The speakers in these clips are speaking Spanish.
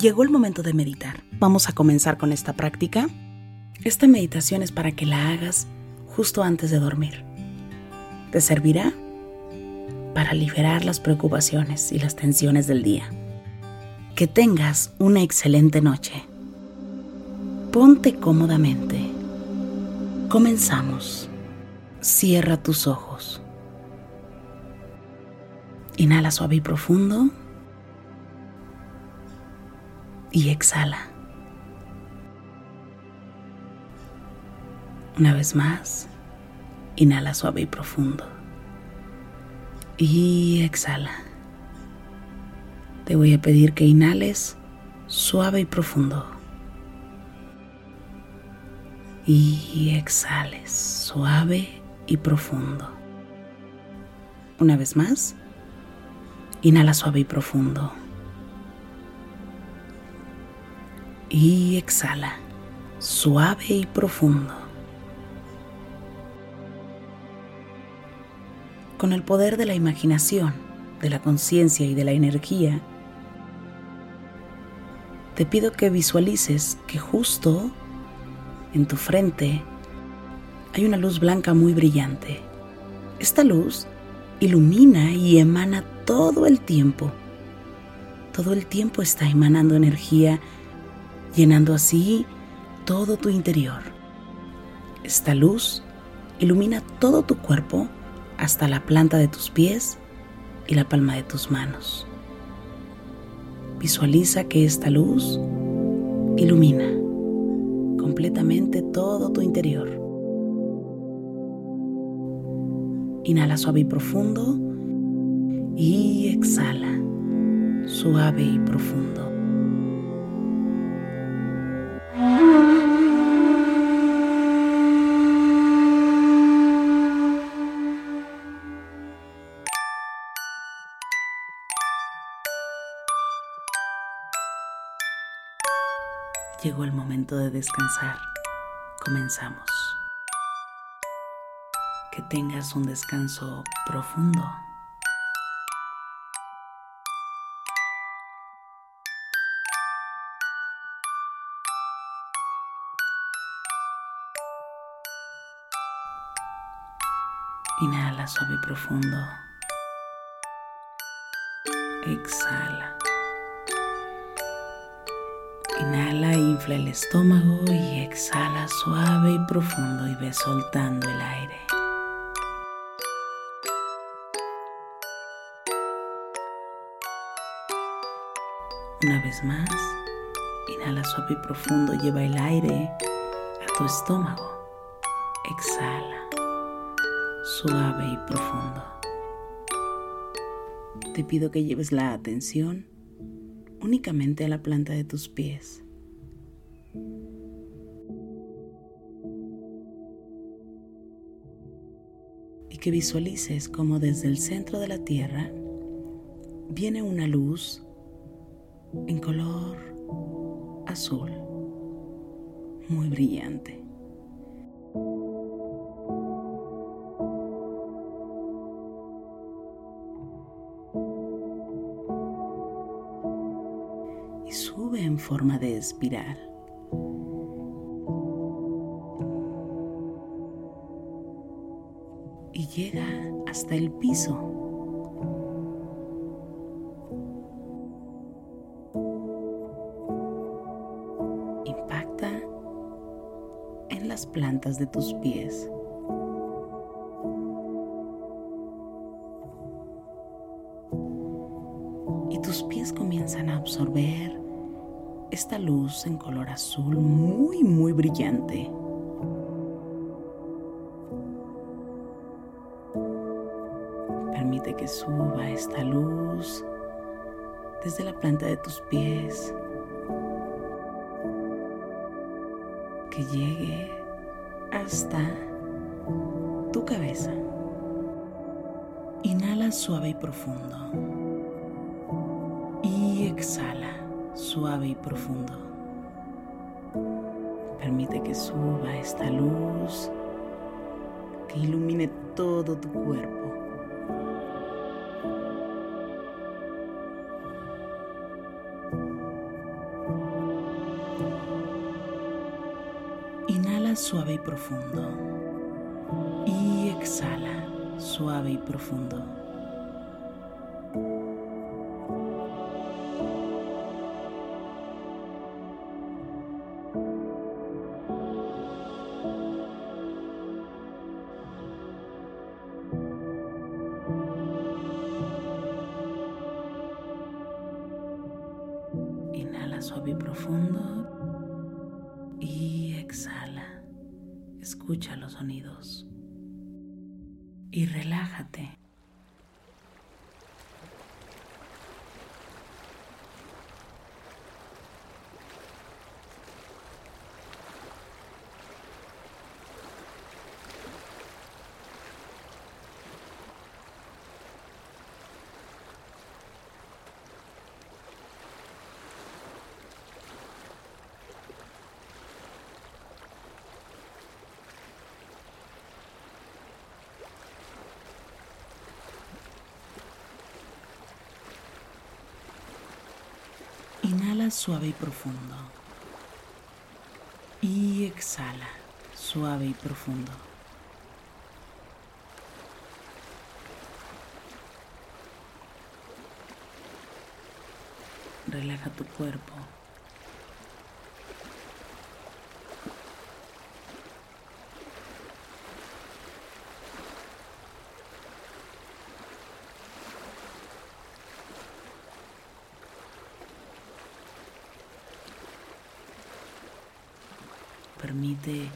Llegó el momento de meditar. Vamos a comenzar con esta práctica. Esta meditación es para que la hagas justo antes de dormir. Te servirá para liberar las preocupaciones y las tensiones del día. Que tengas una excelente noche. Ponte cómodamente. Comenzamos. Cierra tus ojos. Inhala suave y profundo y exhala. Una vez más, inhala suave y profundo. Y exhala. Te voy a pedir que inhales suave y profundo. Y exhales suave y profundo. Una vez más, inhala suave y profundo. Y exhala, suave y profundo. Con el poder de la imaginación, de la conciencia y de la energía, te pido que visualices que justo en tu frente hay una luz blanca muy brillante. Esta luz ilumina y emana todo el tiempo. Todo el tiempo está emanando energía llenando así todo tu interior. Esta luz ilumina todo tu cuerpo hasta la planta de tus pies y la palma de tus manos. Visualiza que esta luz ilumina completamente todo tu interior. Inhala suave y profundo y exhala suave y profundo. De descansar. Comenzamos. Que tengas un descanso profundo. Inhala suave y profundo. Exhala. Inhala, infla el estómago y exhala suave y profundo y ve soltando el aire. Una vez más, inhala suave y profundo, lleva el aire a tu estómago. Exhala, suave y profundo. Te pido que lleves la atención únicamente a la planta de tus pies. Y que visualices como desde el centro de la tierra viene una luz en color azul, muy brillante. Forma de espiral. Y llega hasta el piso. Impacta en las plantas de tus pies. Azul muy, muy brillante. Permite que suba esta luz desde la planta de tus pies, que llegue hasta tu cabeza. Inhala suave y profundo y exhala suave y profundo. Permite que suba esta luz, que ilumine todo tu cuerpo. Inhala suave y profundo. Y exhala suave y profundo. Suave y profundo. Y exhala suave y profundo. Relaja tu cuerpo. Permite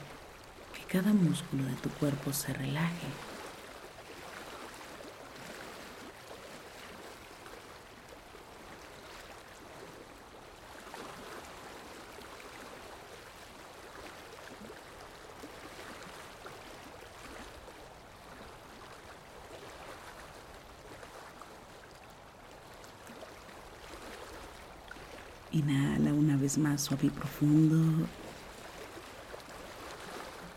que cada músculo de tu cuerpo se relaje. Inhala una vez más suave y profundo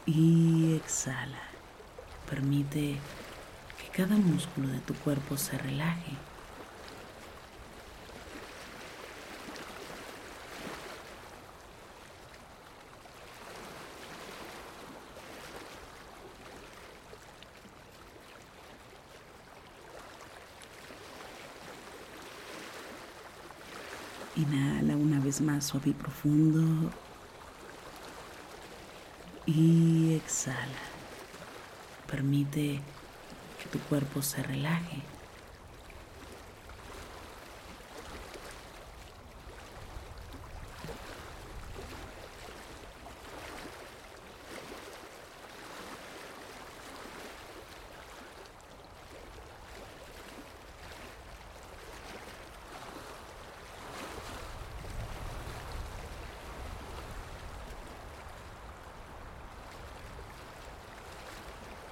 y exhala. Permite que cada músculo de tu cuerpo se relaje. Inhala una vez más suave y profundo y exhala. Permite que tu cuerpo se relaje.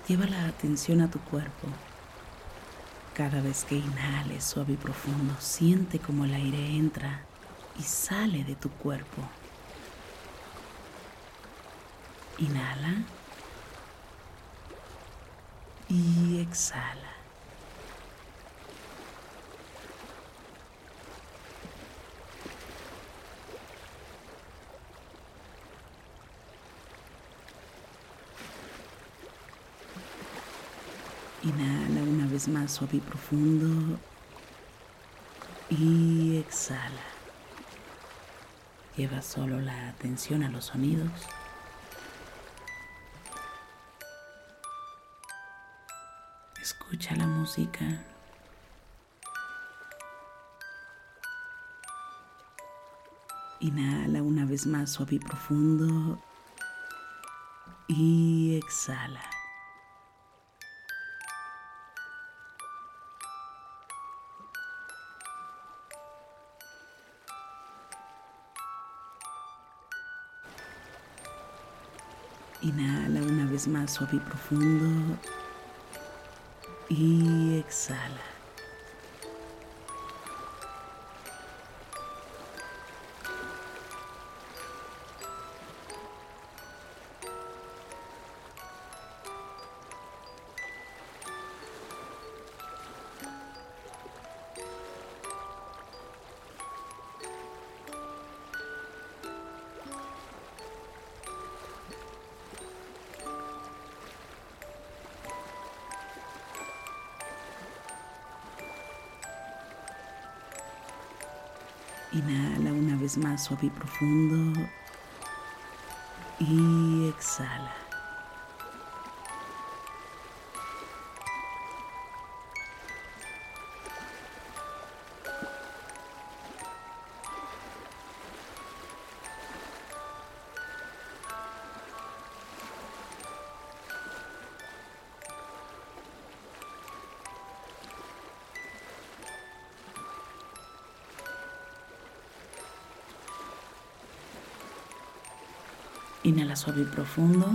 Lleva la atención a tu cuerpo. Cada vez que inhales suave y profundo, siente como el aire entra y sale de tu cuerpo. Inhala y exhala. Inhala una más suave y profundo. Y exhala. Lleva solo la atención a los sonidos. Escucha la música. Inhala una vez más suave y profundo. Y exhala. Inhala una vez más suave y profundo. Y exhala. Inhala una vez más suave y profundo. Y exhala. Inhala suave y profundo.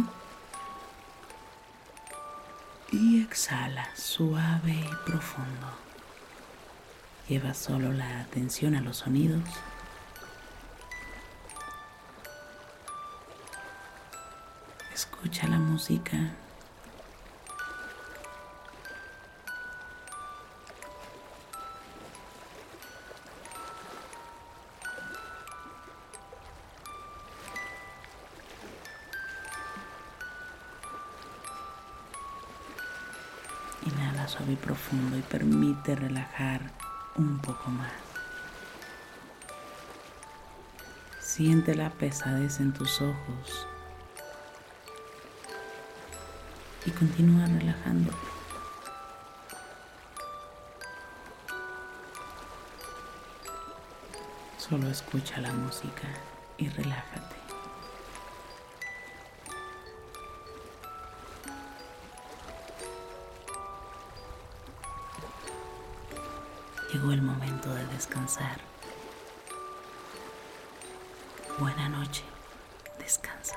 Y exhala suave y profundo. Lleva solo la atención a los sonidos. Escucha la música. Profundo y permite relajar un poco más. Siente la pesadez en tus ojos y continúa relajando. Solo escucha la música y relájate. Llegó el momento de descansar. Buena noche. Descansa.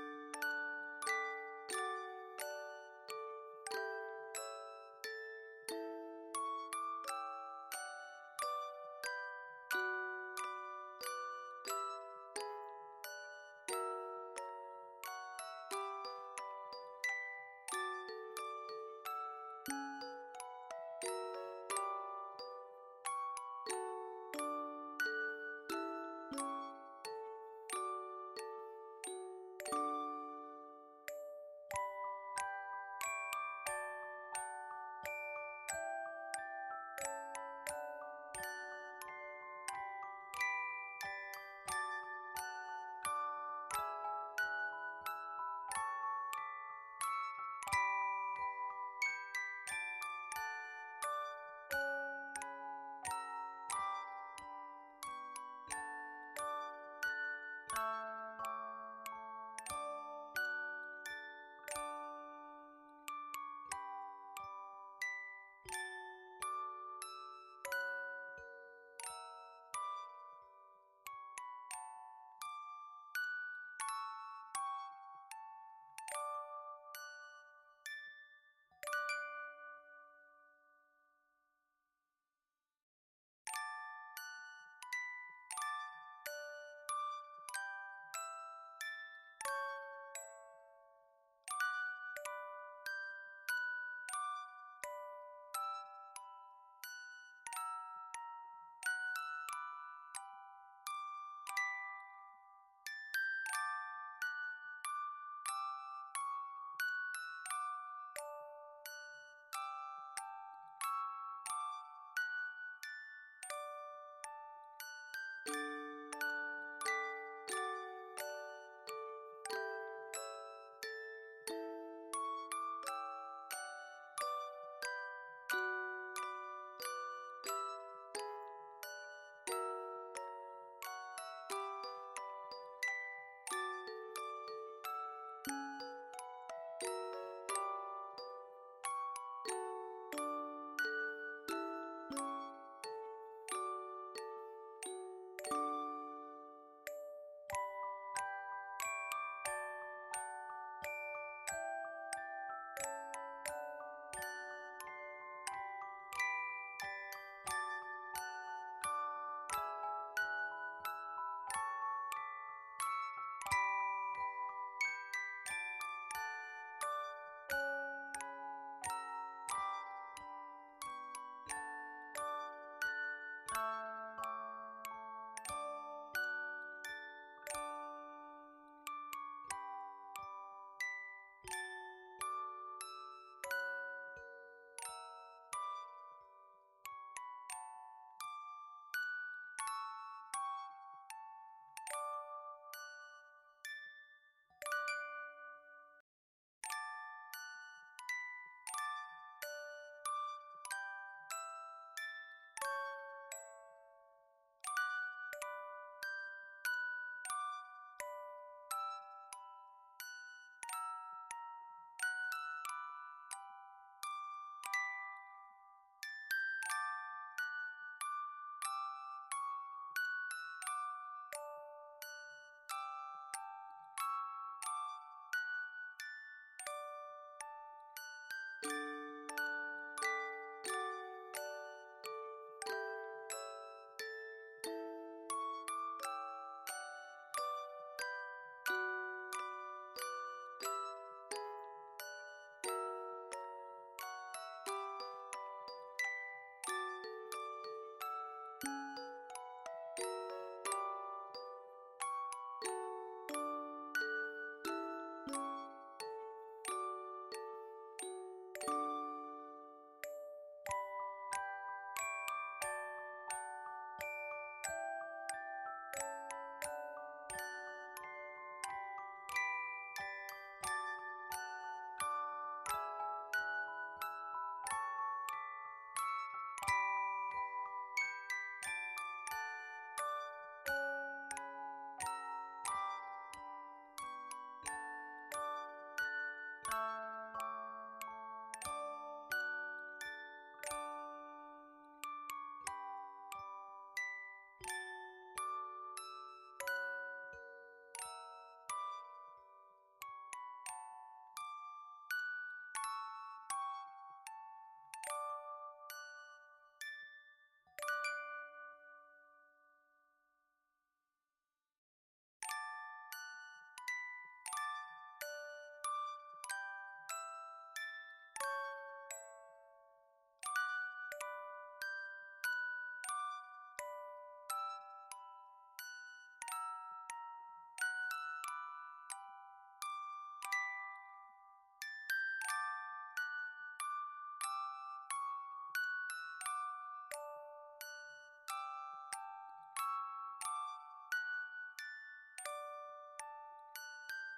ん?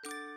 you